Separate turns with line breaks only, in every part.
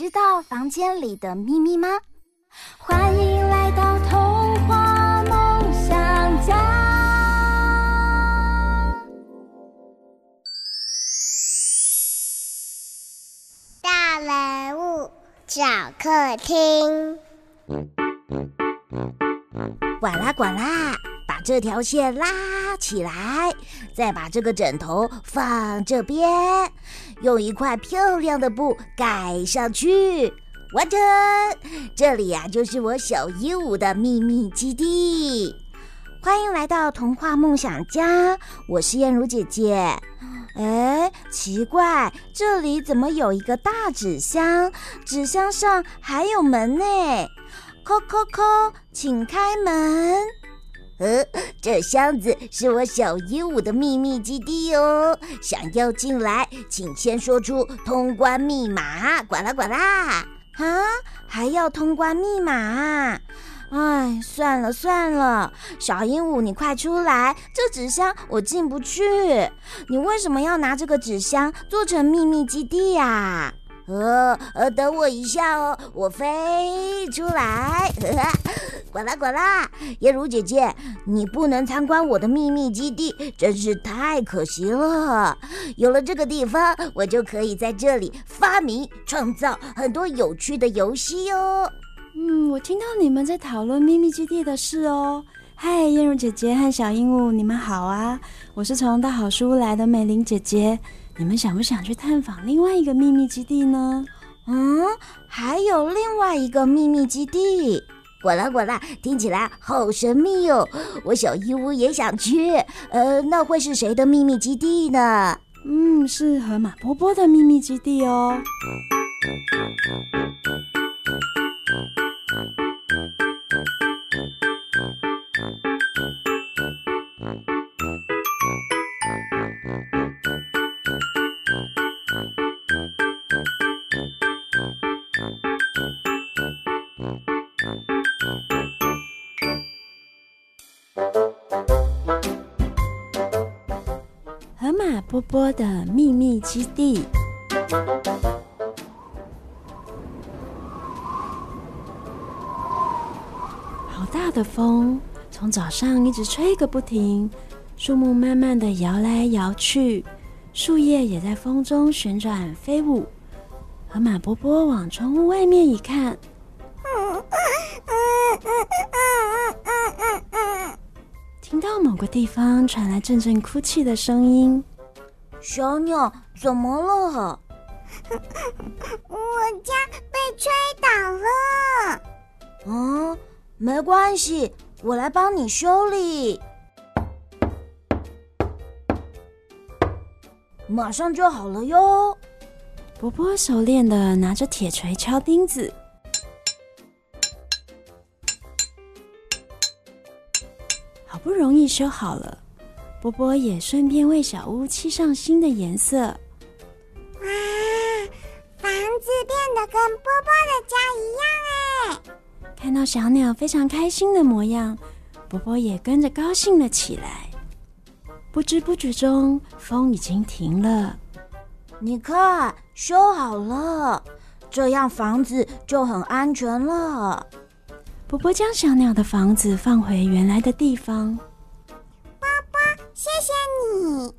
知道房间里的秘密吗？
欢迎来到童话梦想家。
大人物小客厅，
呱啦呱啦，这条线拉起来，再把这个枕头放这边。用一块漂亮的布盖上去，完成。这里呀、啊，就是我小鹦鹉的秘密基地。
欢迎来到童话梦想家，我是燕如姐姐。哎，奇怪，这里怎么有一个大纸箱？纸箱上还有门呢。叩叩叩，请开门。
呃，这箱子是我小鹦鹉的秘密基地哦。想要进来，请先说出通关密码。呱啦呱啦！
啊，还要通关密码？哎，算了算了，小鹦鹉，你快出来！这纸箱我进不去。你为什么要拿这个纸箱做成秘密基地呀？
呃呃，等我一下哦，我飞出来，滚，啦呱啦！燕如姐姐，你不能参观我的秘密基地，真是太可惜了。有了这个地方，我就可以在这里发明、创造很多有趣的游戏哦。
嗯，我听到你们在讨论秘密基地的事哦。嗨，燕如姐姐和小鹦鹉，你们好啊！我是从大好书屋来的美玲姐姐。你们想不想去探访另外一个秘密基地呢？
嗯，还有另外一个秘密基地，
果啦果啦，听起来好神秘哦！我小鹦鹉也想去。呃，那会是谁的秘密基地呢？
嗯，是河马波波的秘密基地哦。波的秘密基地。好大的风，从早上一直吹个不停，树木慢慢的摇来摇去，树叶也在风中旋转飞舞。河马波波往窗户外面一看，听到某个地方传来阵阵哭泣的声音。
小鸟怎么了？
我家被吹倒了。
嗯，没关系，我来帮你修理，马上就好了哟。
波波熟练的拿着铁锤敲钉子，好不容易修好了。波波也顺便为小屋漆上新的颜色。
哇，房子变得跟波波的家一样哎！
看到小鸟非常开心的模样，波波也跟着高兴了起来。不知不觉中，风已经停了。
你看，修好了，这样房子就很安全了。
波波将小鸟的房子放回原来的地方。
谢谢你。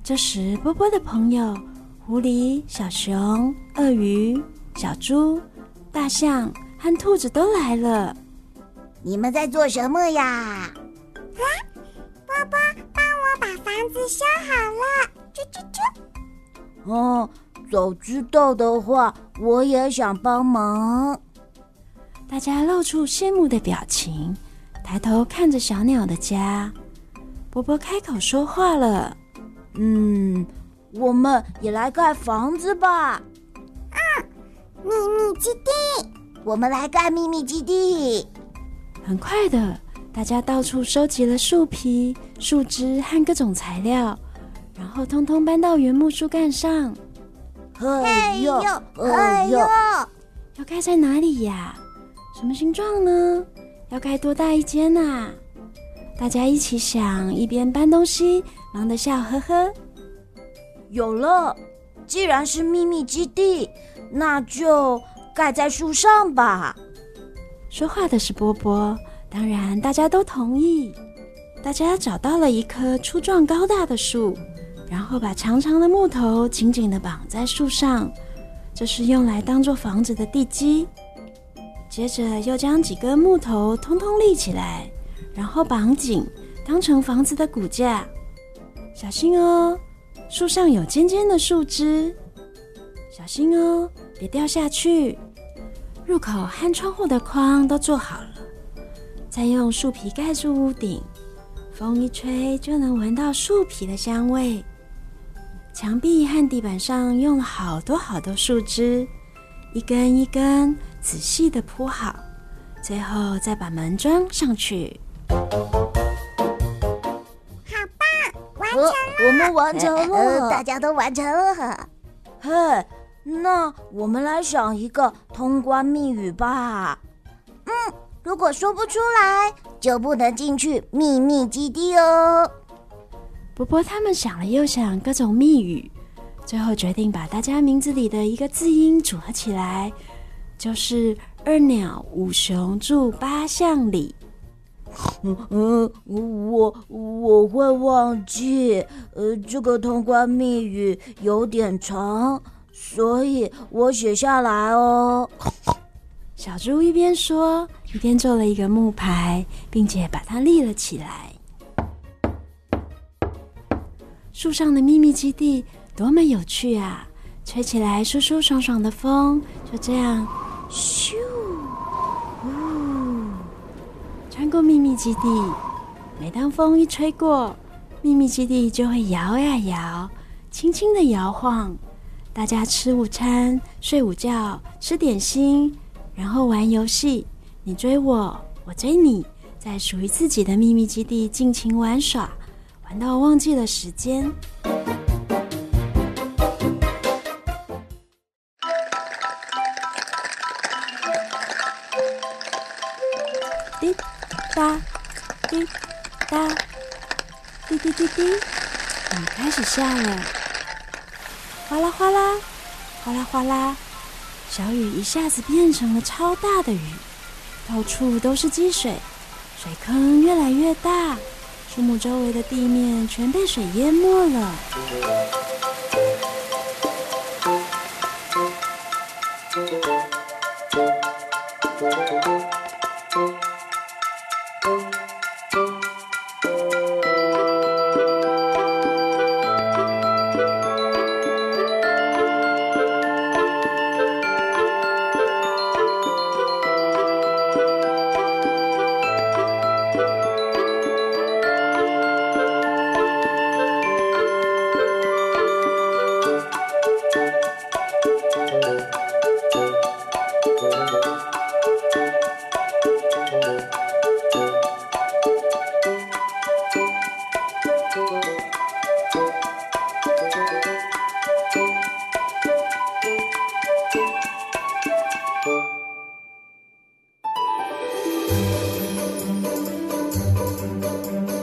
这时，波波的朋友狐狸、小熊、鳄鱼、小猪、大象和兔子都来了。
你们在做什么呀？
啊，波波，帮我把房子修好了。啾啾啾。
哦，早知道的话，我也想帮忙。
大家露出羡慕的表情，抬头看着小鸟的家。波波开口说话了：“
嗯，我们也来盖房子吧。”“
啊，秘密基地，
我们来盖秘密基地。”
很快的，大家到处收集了树皮、树枝和各种材料，然后通通搬到原木树干上。
哎呦，
哎呦，
要盖在哪里呀？什么形状呢？要盖多大一间啊？大家一起想，一边搬东西，忙得笑呵呵。
有了，既然是秘密基地，那就盖在树上吧。
说话的是波波，当然大家都同意。大家找到了一棵粗壮高大的树，然后把长长的木头紧紧的绑在树上，这是用来当做房子的地基。接着又将几根木头通通立起来，然后绑紧，当成房子的骨架。小心哦，树上有尖尖的树枝，小心哦，别掉下去。入口和窗户的框都做好了，再用树皮盖住屋顶，风一吹就能闻到树皮的香味。墙壁和地板上用了好多好多树枝，一根一根仔细的铺好，最后再把门装上去。
好棒，完成了！
我们完成了，
呃，大家都完成了。
嘿。那我们来想一个通关密语吧。
嗯，如果说不出来，就不能进去秘密基地哦。
波波他们想了又想，各种密语，最后决定把大家名字里的一个字音组合起来，就是“二鸟五熊住八巷里”。
嗯，我我会忘记，呃，这个通关密语有点长。所以我写下来哦。
小猪一边说，一边做了一个木牌，并且把它立了起来。树上的秘密基地多么有趣啊！吹起来舒舒爽爽的风，就这样，咻，呜，穿过秘密基地。每当风一吹过，秘密基地就会摇呀摇，轻轻的摇晃。大家吃午餐、睡午觉、吃点心，然后玩游戏，你追我，我追你，在属于自己的秘密基地尽情玩耍，玩到忘记了时间。滴滴滴，雨开始下了。哗啦哗啦，哗啦哗啦，小雨一下子变成了超大的雨，到处都是积水，水坑越来越大，树木周围的地面全被水淹没了。Thank you.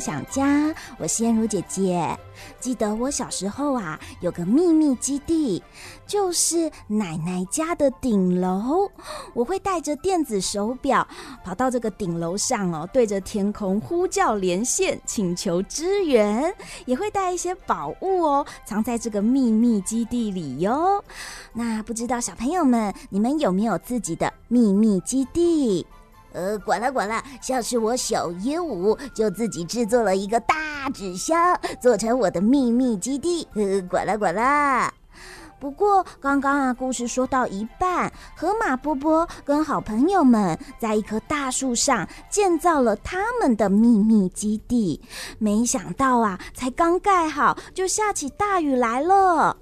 想家，我是燕如姐姐。记得我小时候啊，有个秘密基地，就是奶奶家的顶楼。我会带着电子手表跑到这个顶楼上哦，对着天空呼叫连线，请求支援。也会带一些宝物哦，藏在这个秘密基地里哟。那不知道小朋友们，你们有没有自己的秘密基地？
呃，管了管了，像是我小鹦鹉就自己制作了一个大纸箱，做成我的秘密基地。呃，管了管了，
不过刚刚啊，故事说到一半，河马波波跟好朋友们在一棵大树上建造了他们的秘密基地。没想到啊，才刚盖好，就下起大雨来了。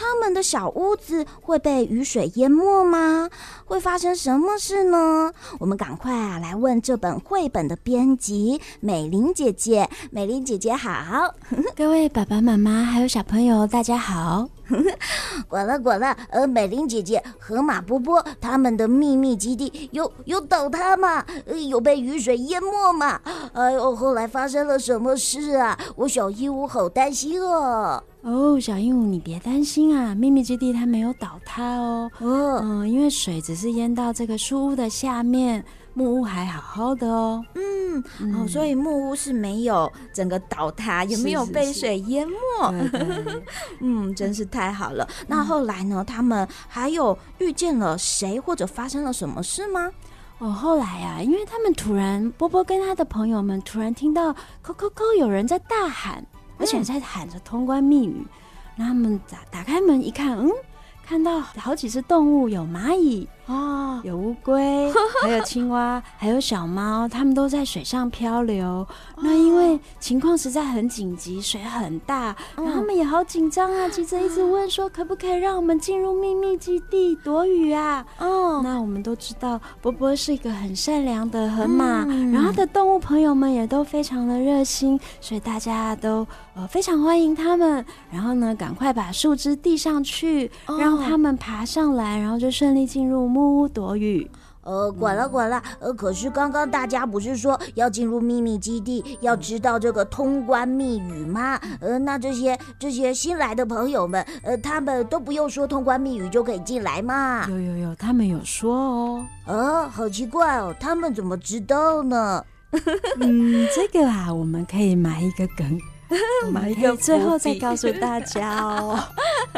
他们的小屋子会被雨水淹没吗？会发生什么事呢？我们赶快啊来问这本绘本的编辑美玲姐姐。美玲姐姐好，
各位爸爸妈妈还有小朋友，大家好。
管了管了，呃，美玲姐姐，河马波波他们的秘密基地有有倒塌吗？呃，有被雨水淹没吗？哎呦，后来发生了什么事啊？我小鹦鹉好担心哦。
哦，小鹦鹉，你别担心啊，秘密基地它没有倒塌哦。
哦，
嗯，因为水只是淹到这个树屋的下面，木屋还好好的哦。
嗯，嗯哦，所以木屋是没有整个倒塌，也没有被水淹没。
是是是对对
嗯，真是太好了。那后来呢？他们还有遇见了谁，或者发生了什么事吗？
哦，后来啊，因为他们突然，波波跟他的朋友们突然听到“扣扣扣”，有人在大喊。而且在喊着通关密语，那他们打打开门一看，嗯，看到好几只动物，有蚂蚁。哦，有乌龟，还有青蛙，还有小猫，它们都在水上漂流。哦、那因为情况实在很紧急，水很大，嗯、然后他们也好紧张啊，急着一直问说，可不可以让我们进入秘密基地躲雨啊？哦，那我们都知道，波波是一个很善良的河马，嗯、然后他的动物朋友们也都非常的热心，所以大家都呃非常欢迎他们。然后呢，赶快把树枝递上去，哦、让他们爬上来，然后就顺利进入。木屋躲雨，
呃，管了管了，呃，可是刚刚大家不是说要进入秘密基地，要知道这个通关密语吗？呃，那这些这些新来的朋友们，呃，他们都不用说通关密语就可以进来吗？
有有有，他们有说哦。
呃，好奇怪哦，他们怎么知道呢？
嗯，这个啊，我们可以埋一个梗。买一个，最后再告诉大家哦。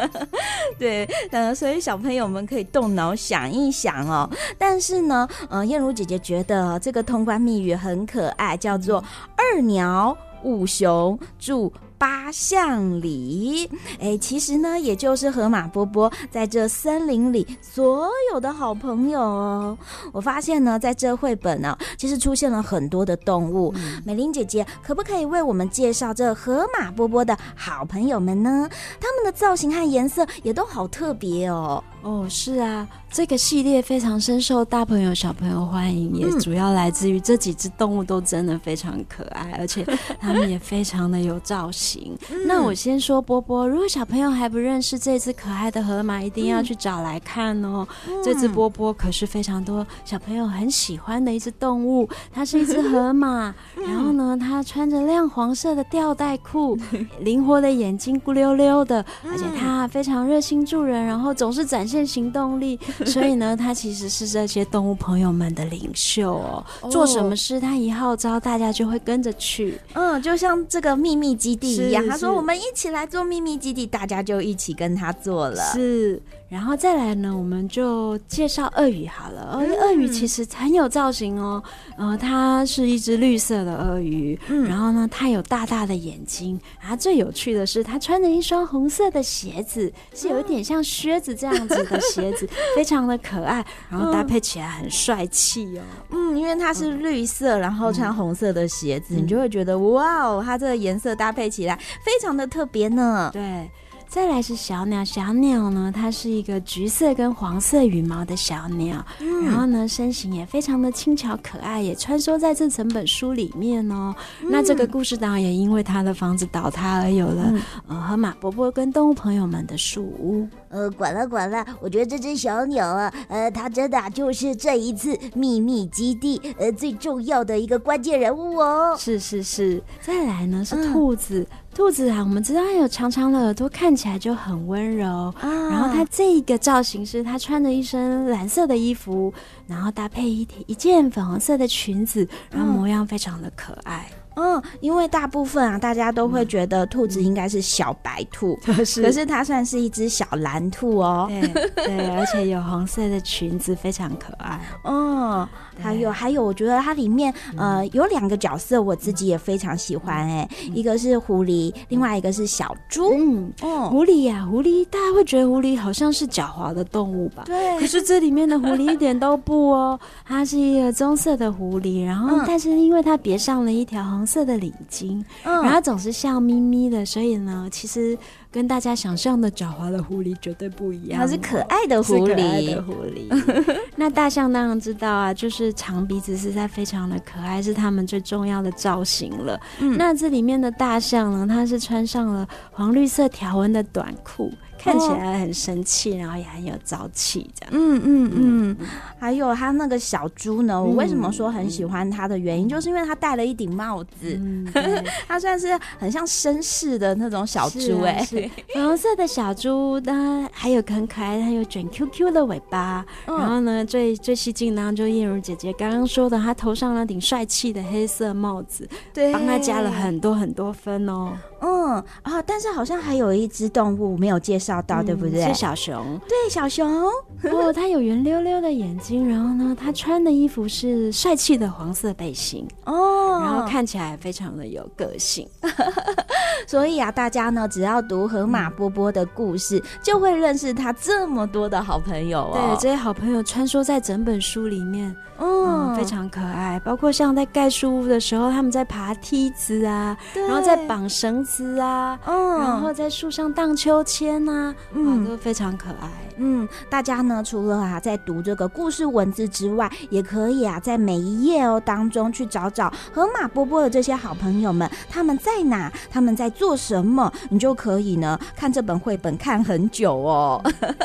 对，呃，所以小朋友们可以动脑想一想哦。但是呢，呃，燕如姐姐觉得这个通关密语很可爱，叫做“二鸟五熊住”。八项里，哎，其实呢，也就是河马波波在这森林里所有的好朋友哦。我发现呢，在这绘本呢，其实出现了很多的动物。嗯、美玲姐姐，可不可以为我们介绍这河马波波的好朋友们呢？他们的造型和颜色也都好特别哦。
哦，是啊，这个系列非常深受大朋友小朋友欢迎，也主要来自于这几只动物都真的非常可爱，而且 它们也非常的有造型。那我先说波波，如果小朋友还不认识这只可爱的河马，一定要去找来看哦。这只波波可是非常多小朋友很喜欢的一只动物，它是一只河马，然后呢，它穿着亮黄色的吊带裤，灵活的眼睛咕溜溜的，而且它非常热心助人，然后总是展现。现行动力，所以呢，他其实是这些动物朋友们的领袖哦。做什么事，他一号召，大家就会跟着去。
嗯，就像这个秘密基地一样，他说：“我们一起来做秘密基地，大家就一起跟他做了。”
是。然后再来呢，我们就介绍鳄鱼好了。鳄鱼其实很有造型哦，呃，它是一只绿色的鳄鱼，嗯、然后呢，它有大大的眼睛，然后最有趣的是，它穿着一双红色的鞋子，是有一点像靴子这样子的鞋子，非常的可爱，然后搭配起来很帅气哦。
嗯，因为它是绿色，然后穿红色的鞋子，嗯、你就会觉得哇哦，它这个颜色搭配起来非常的特别呢。
对。再来是小鸟，小鸟呢，它是一个橘色跟黄色羽毛的小鸟，嗯、然后呢，身形也非常的轻巧可爱，也穿梭在这整本书里面哦。嗯、那这个故事当然也因为它的房子倒塌而有了，嗯、呃，河马伯伯跟动物朋友们的树屋。
呃，管了管了，我觉得这只小鸟啊，呃，它真的就是这一次秘密基地呃最重要的一个关键人物哦。
是是是，再来呢是兔子。嗯兔子啊，我们知道它有长长的耳朵，看起来就很温柔。啊、然后它这个造型是它穿着一身蓝色的衣服，然后搭配一一件粉红色的裙子，然后模样非常的可爱。
嗯，因为大部分啊，大家都会觉得兔子应该是小白兔，可 是可是它算是一只小蓝兔哦。
对对，而且有红色的裙子，非常可爱。
嗯，还有还有，我觉得它里面呃有两个角色，我自己也非常喜欢哎，一个是狐狸，另外一个是小猪。
嗯，哦狐狸呀，狐狸，大家会觉得狐狸好像是狡猾的动物吧？
对。
可是这里面的狐狸一点都不哦，它是一个棕色的狐狸，然后但是因为它别上了一条红。红色的领巾，然后总是笑眯眯的，所以呢，其实跟大家想象的狡猾的狐狸绝对不一样。
它是可爱的狐狸，
可爱的狐狸。那大象当然知道啊，就是长鼻子实在非常的可爱，是它们最重要的造型了。嗯，那这里面的大象呢，它是穿上了黄绿色条纹的短裤。看起来很生气，然后也很有朝气，这样。
嗯嗯嗯。还有他那个小猪呢，我为什么说很喜欢他的原因，就是因为他戴了一顶帽子，他算是很像绅士的那种小猪哎。
粉红 色的小猪它，还有很可爱，它有卷 QQ 的尾巴。然后呢，最最吸睛的就燕如姐姐刚刚说的，他头上那顶帅气的黑色帽子，对，帮他加了很多很多分哦。
嗯啊，但是好像还有一只动物没有介绍。找到对不对？
是小熊，
对小熊
哦，它有圆溜溜的眼睛，然后呢，它穿的衣服是帅气的黄色背心哦，然后看起来非常的有个性，
所以啊，大家呢只要读河马波波的故事，嗯、就会认识他这么多的好朋友哦。
对，这些好朋友穿梭在整本书里面，嗯，嗯，非常可爱。包括像在盖树屋的时候，他们在爬梯子啊，对然后在绑绳子啊，嗯，然后在树上荡秋千啊。嗯，都非常可爱。
嗯，大家呢，除了啊在读这个故事文字之外，也可以啊在每一页哦当中去找找河马波波的这些好朋友们，他们在哪，他他们在做什么，你就可以呢看这本绘本看很久哦。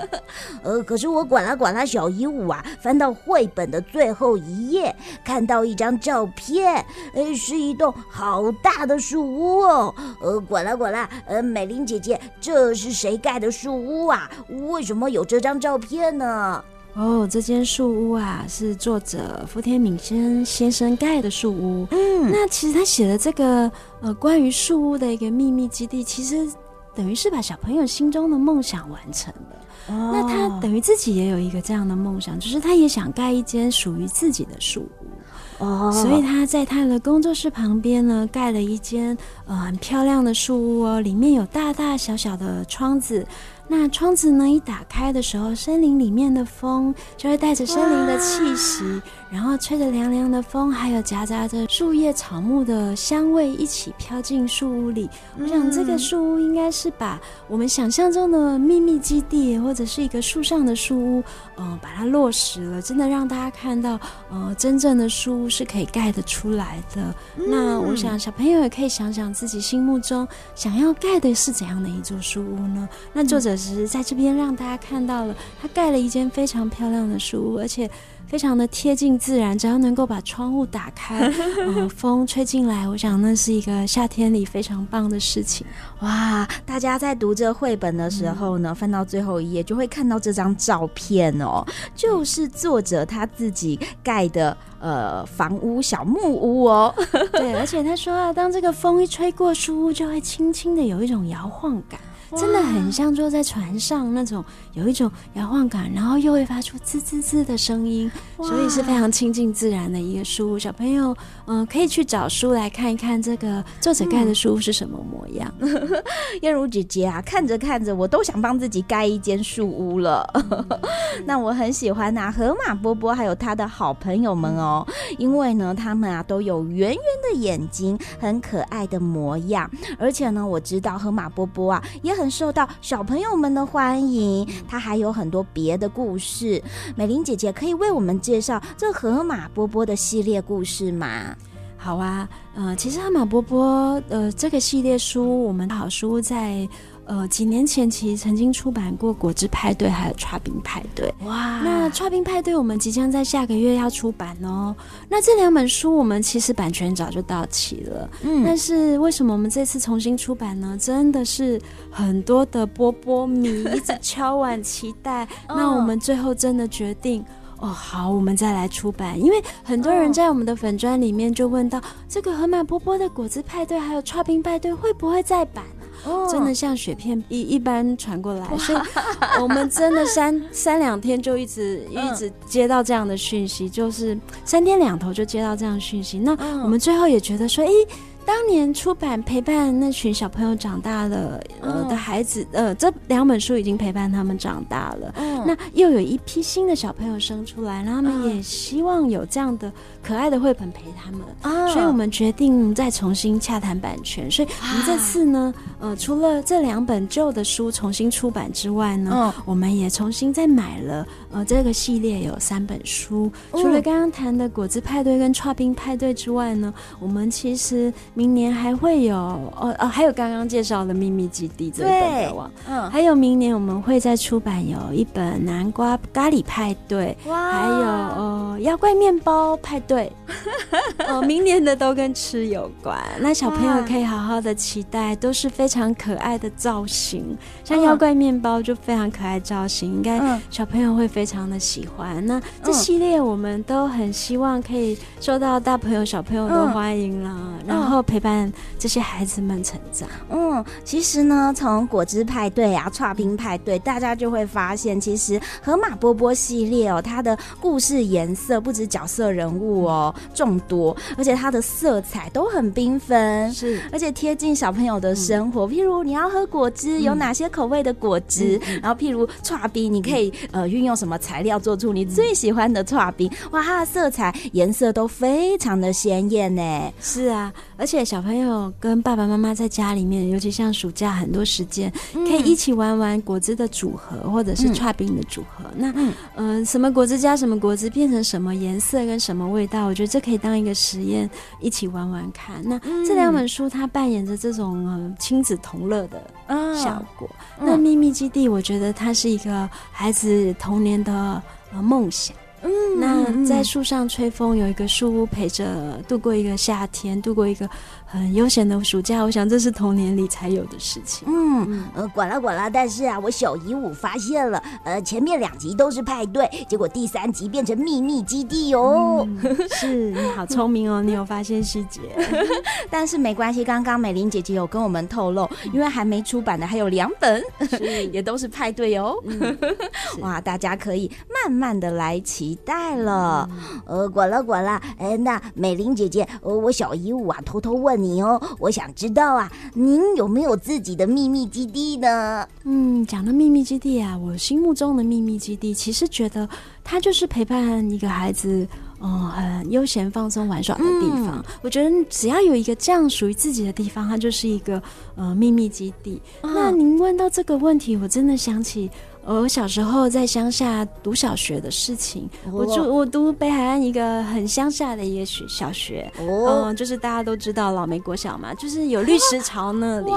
呃，可是我管啦管啦小鹦鹉啊，翻到绘本的最后一页，看到一张照片，呃，是一栋好大的树屋哦。呃，管啦管啦，呃，美玲姐姐，这是谁盖的树屋啊？为什么？有这张照片呢？
哦，这间树屋啊，是作者福田敏先先生盖的树屋。嗯，那其实他写的这个呃关于树屋的一个秘密基地，其实等于是把小朋友心中的梦想完成了。哦，那他等于自己也有一个这样的梦想，就是他也想盖一间属于自己的树屋。哦，所以他在他的工作室旁边呢，盖了一间呃很漂亮的树屋哦，里面有大大小小的窗子。那窗子呢，一打开的时候，森林里面的风就会带着森林的气息。然后吹着凉凉的风，还有夹杂着树叶草木的香味一起飘进树屋里。我想这个树屋应该是把我们想象中的秘密基地，或者是一个树上的树屋，嗯、呃，把它落实了，真的让大家看到，呃，真正的树屋是可以盖得出来的。嗯、那我想小朋友也可以想想自己心目中想要盖的是怎样的一座树屋呢？那作者只是在这边让大家看到了，他盖了一间非常漂亮的树屋，而且。非常的贴近自然，只要能够把窗户打开，呃，风吹进来，我想那是一个夏天里非常棒的事情。
哇！大家在读这绘本的时候呢，嗯、翻到最后一页就会看到这张照片哦，就是作者他自己盖的呃房屋小木屋哦。
对，而且他说啊，当这个风一吹过书屋，就会轻轻的有一种摇晃感。真的很像坐在船上那种，有一种摇晃感，然后又会发出滋滋滋的声音，所以是非常亲近自然的一个书。小朋友，嗯、呃，可以去找书来看一看这个作者盖的书是什么模样。
嗯、燕如姐姐啊，看着看着，我都想帮自己盖一间树屋了。嗯、那我很喜欢啊，河马波波还有他的好朋友们哦，因为呢，他们啊都有圆圆的眼睛，很可爱的模样，而且呢，我知道河马波波啊也。很受到小朋友们的欢迎，他还有很多别的故事。美玲姐姐可以为我们介绍这河马波波的系列故事吗？
好啊，呃，其实河马波波呃这个系列书，我们好书在。呃，几年前其实曾经出版过《果汁派对》还有《剉冰派对》。哇，那《剉冰派对》我们即将在下个月要出版哦。那这两本书我们其实版权早就到期了，嗯，但是为什么我们这次重新出版呢？真的是很多的波波迷 一直敲碗期待。那我们最后真的决定。哦，好，我们再来出版。因为很多人在我们的粉砖里面就问到，这个河马波波的果汁派对还有剉冰派对会不会再版？哦，真的像雪片一一般传过来，所以我们真的三 三两天就一直一直接到这样的讯息，就是三天两头就接到这样的讯息。那我们最后也觉得说，诶。当年出版陪伴那群小朋友长大了，呃的孩子，呃，这两本书已经陪伴他们长大了。嗯，那又有一批新的小朋友生出来，然后他们也希望有这样的可爱的绘本陪他们。啊，所以我们决定再重新洽谈版权。所以我们这次呢，呃，除了这两本旧的书重新出版之外呢，我们也重新再买了，呃，这个系列有三本书。除了刚刚谈的果汁派对跟剉冰派对之外呢，我们其实。明年还会有哦哦，还有刚刚介绍的秘密基地这一本的网，嗯，还有明年我们会再出版有一本南瓜咖喱派对，哇，还有哦妖怪面包派对，哦，明年的都跟吃有关，那小朋友可以好好的期待，都是非常可爱的造型，像妖怪面包就非常可爱造型，应该小朋友会非常的喜欢。那这系列我们都很希望可以受到大朋友小朋友的欢迎啦，然后。陪伴这些孩子们成长。
嗯，其实呢，从果汁派对啊、剉冰派对，大家就会发现，其实河马波波系列哦，它的故事颜色不止角色人物哦众多，而且它的色彩都很缤纷，是，而且贴近小朋友的生活。嗯、譬如你要喝果汁，有哪些口味的果汁？嗯、然后譬如剉冰，你可以呃运用什么材料做出你最喜欢的剉冰？哇，它的色彩颜色都非常的鲜艳呢。
是啊，而且。小朋友跟爸爸妈妈在家里面，尤其像暑假很多时间，可以一起玩玩果汁的组合，或者是串冰的组合。那嗯、呃，什么果汁加什么果汁变成什么颜色跟什么味道？我觉得这可以当一个实验，一起玩玩看。那这两本书它扮演着这种呃亲子同乐的效果。那秘密基地，我觉得它是一个孩子童年的呃梦想。嗯，那在树上吹风，有一个树屋陪着度过一个夏天，度过一个很悠闲的暑假。我想这是童年里才有的事情。
嗯，呃，管了管了，但是啊，我小姨五发现了，呃，前面两集都是派对，结果第三集变成秘密基地哦。
嗯、是，你好聪明哦，你有发现细节。
但是没关系，刚刚美玲姐姐有跟我们透露，因为还没出版的还有两本，也都是派对哦。嗯、哇，大家可以慢慢的来。期待了，呃，管了管了，哎，那美玲姐姐，呃，我小姨五啊，偷偷问你哦，我想知道啊，您有没有自己的秘密基地呢？
嗯，讲到秘密基地啊，我心目中的秘密基地，其实觉得它就是陪伴一个孩子，嗯，很悠闲放松玩耍的地方。嗯、我觉得只要有一个这样属于自己的地方，它就是一个呃秘密基地。嗯、那您问到这个问题，我真的想起。我小时候在乡下读小学的事情，我住我读北海岸一个很乡下的一个学小学，嗯，就是大家都知道老梅国小嘛，就是有绿石潮那里，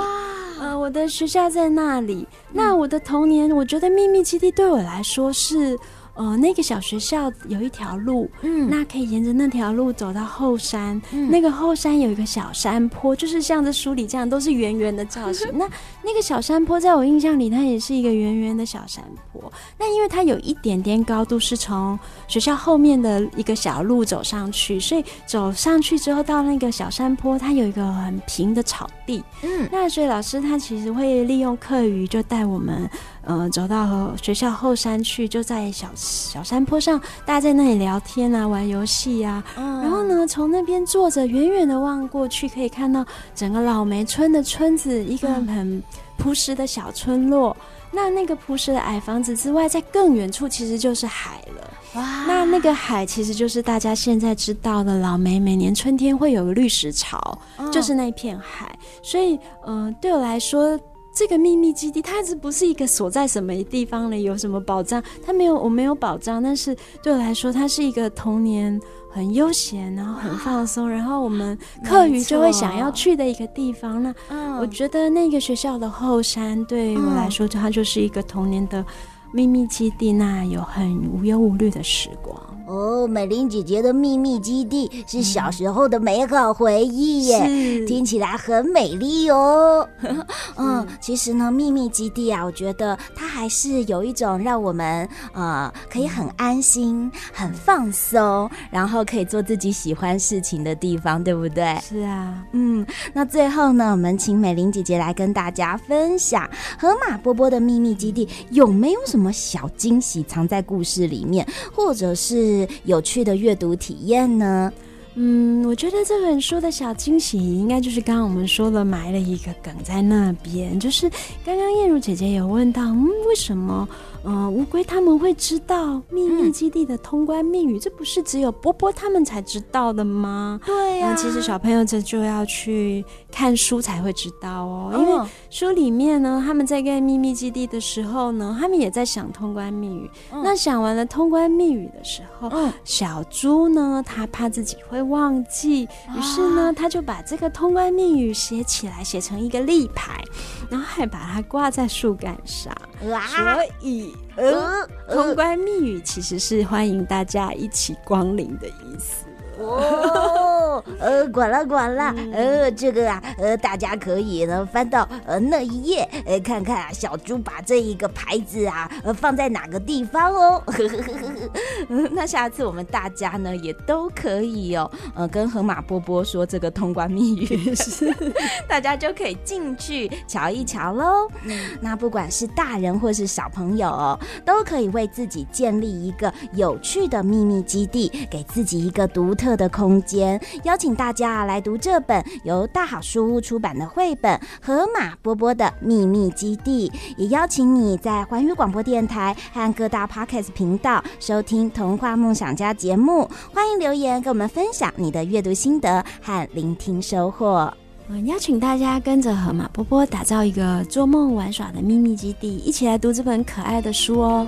呃，我的学校在那里。那我的童年，我觉得秘密基地对我来说是。呃，那个小学校有一条路，嗯，那可以沿着那条路走到后山，嗯，那个后山有一个小山坡，就是像这书里这样，都是圆圆的造型。那那个小山坡，在我印象里，它也是一个圆圆的小山坡。那因为它有一点点高度，是从学校后面的一个小路走上去，所以走上去之后到那个小山坡，它有一个很平的草地，嗯，那所以老师他其实会利用课余就带我们。呃，走到学校后山去，就在小小山坡上，大家在那里聊天啊，玩游戏啊。嗯、然后呢，从那边坐着，远远的望过去，可以看到整个老梅村的村子，一个很朴实的小村落。嗯、那那个朴实的矮房子之外，在更远处其实就是海了。哇！那那个海其实就是大家现在知道的老梅，每年春天会有个绿石潮，嗯、就是那片海。所以，嗯、呃，对我来说。这个秘密基地，它是不是一个锁在什么地方里？有什么保障？它没有，我没有保障。但是对我来说，它是一个童年很悠闲，然后很放松，然后我们课余就会想要去的一个地方。那我觉得那个学校的后山对我来说，它就是一个童年的秘密基地那有很无忧无虑的时光。
哦，美玲姐姐的秘密基地是小时候的美好回忆耶，嗯、听起来很美丽哦。
嗯，其实呢，秘密基地啊，我觉得它还是有一种让我们呃可以很安心、很放松，然后可以做自己喜欢事情的地方，对不对？
是啊，
嗯，那最后呢，我们请美玲姐姐来跟大家分享河马波波的秘密基地有没有什么什么小惊喜藏在故事里面，或者是。有趣的阅读体验呢？
嗯，我觉得这本书的小惊喜，应该就是刚刚我们说的埋了一个梗在那边，就是刚刚燕如姐姐有问到，嗯，为什么？嗯，乌龟他们会知道秘密基地的通关密语，嗯、这不是只有波波他们才知道的吗？
对呀、啊，
其实小朋友这就要去看书才会知道哦，因为书里面呢，他们在盖秘密基地的时候呢，他们也在想通关密语。嗯、那想完了通关密语的时候，嗯、小猪呢，他怕自己会忘记，于是呢，他就把这个通关密语写起来，写成一个立牌，然后还把它挂在树干上，
啊、
所以。呃，通关密语其实是欢迎大家一起光临的意思。
哦，呃，管了管了，呃，这个啊，呃，大家可以呢翻到呃那一页，呃，看看啊，小猪把这一个牌子啊，呃，放在哪个地方哦。
那下次我们大家呢也都可以哦，呃，跟河马波波说这个通关密语，是大家就可以进去瞧一瞧喽。那不管是大人或是小朋友哦，都可以为自己建立一个有趣的秘密基地，给自己一个独特的空间，邀大家来读这本由大好书屋出版的绘本《河马波波的秘密基地》，也邀请你在环宇广播电台和各大 Podcast 频道收听《童话梦想家》节目。欢迎留言跟我们分享你的阅读心得和聆听收获。
我邀请大家跟着河马波波打造一个做梦玩耍的秘密基地，一起来读这本可爱的书哦。